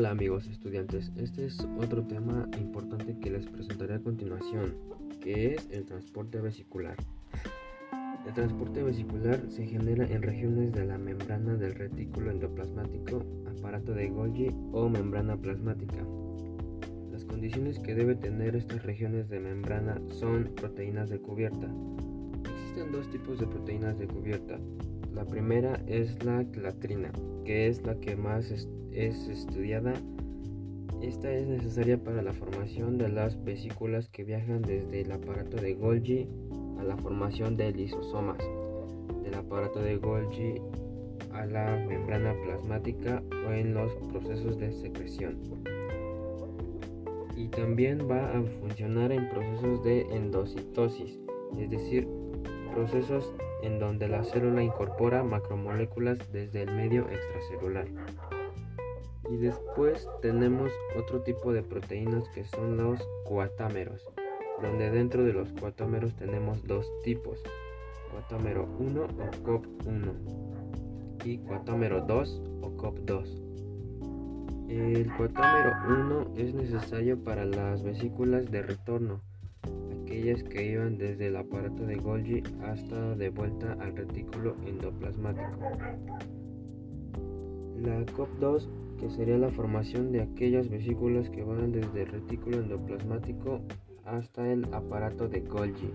Hola amigos estudiantes, este es otro tema importante que les presentaré a continuación, que es el transporte vesicular. El transporte vesicular se genera en regiones de la membrana del retículo endoplasmático, aparato de Golgi o membrana plasmática. Las condiciones que debe tener estas regiones de membrana son proteínas de cubierta. Existen dos tipos de proteínas de cubierta. La primera es la clatrina, que es la que más es es estudiada. Esta es necesaria para la formación de las vesículas que viajan desde el aparato de Golgi a la formación de lisosomas, del aparato de Golgi a la membrana plasmática o en los procesos de secreción. Y también va a funcionar en procesos de endocitosis, es decir, procesos en donde la célula incorpora macromoléculas desde el medio extracelular. Y después tenemos otro tipo de proteínas que son los coatámeros, donde dentro de los coatámeros tenemos dos tipos, coatámero 1 o COP1 y coatámero 2 o COP2. El coatámero 1 es necesario para las vesículas de retorno, aquellas que iban desde el aparato de Golgi hasta de vuelta al retículo endoplasmático. La COP2 que sería la formación de aquellas vesículas que van desde el retículo endoplasmático hasta el aparato de Golgi.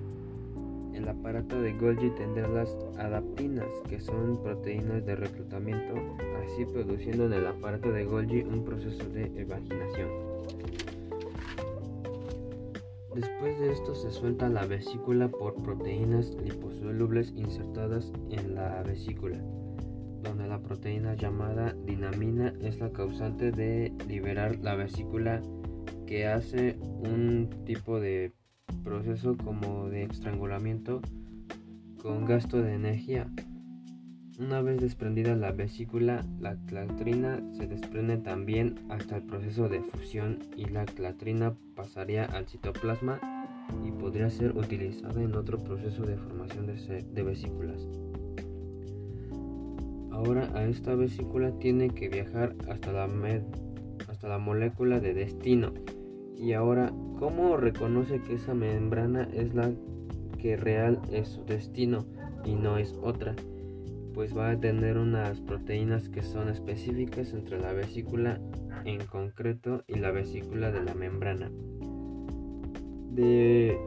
El aparato de Golgi tendrá las adaptinas, que son proteínas de reclutamiento, así produciendo en el aparato de Golgi un proceso de evaginación. Después de esto se suelta la vesícula por proteínas liposolubles insertadas en la vesícula donde la proteína llamada dinamina es la causante de liberar la vesícula que hace un tipo de proceso como de estrangulamiento con gasto de energía. Una vez desprendida la vesícula, la clatrina se desprende también hasta el proceso de fusión y la clatrina pasaría al citoplasma y podría ser utilizada en otro proceso de formación de, vesículas. Ahora a esta vesícula tiene que viajar hasta la, hasta la molécula de destino. Y ahora, ¿cómo reconoce que esa membrana es la que real es su destino y no es otra? Pues va a tener unas proteínas que son específicas entre la vesícula en concreto y la vesícula de la membrana. De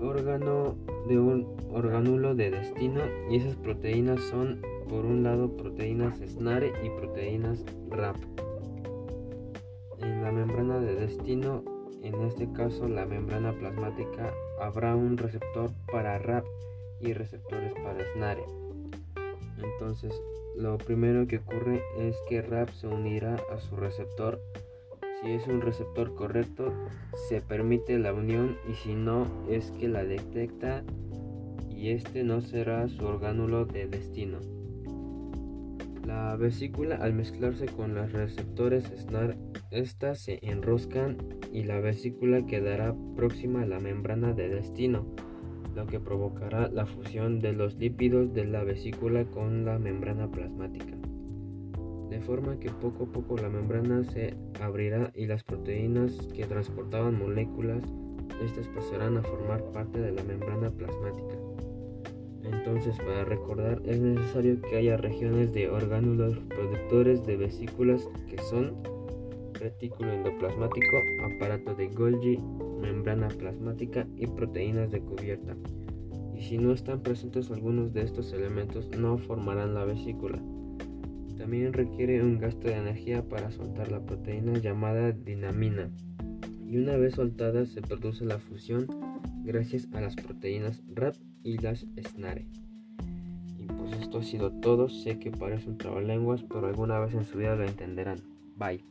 órgano de un orgánulo de destino y esas proteínas son por un lado proteínas SNARE y proteínas RAP. En la membrana de destino, en este caso la membrana plasmática, habrá un receptor para RAP y receptores para SNARE. Entonces, lo primero que ocurre es que RAP se unirá a su receptor. Si es un receptor correcto, se permite la unión y si no, es que la detecta y este no será su orgánulo de destino. La vesícula al mezclarse con los receptores SNAR, estas se enroscan y la vesícula quedará próxima a la membrana de destino, lo que provocará la fusión de los lípidos de la vesícula con la membrana plasmática. De forma que poco a poco la membrana se abrirá y las proteínas que transportaban moléculas, estas pasarán a formar parte de la membrana plasmática. Entonces, para recordar, es necesario que haya regiones de orgánulos productores de vesículas que son retículo endoplasmático, aparato de Golgi, membrana plasmática y proteínas de cubierta. Y si no están presentes algunos de estos elementos, no formarán la vesícula. También requiere un gasto de energía para soltar la proteína llamada dinamina. Y una vez soltada se produce la fusión gracias a las proteínas RAP y las SNARE. Y pues esto ha sido todo. Sé que parece un trabalenguas, pero alguna vez en su vida lo entenderán. Bye.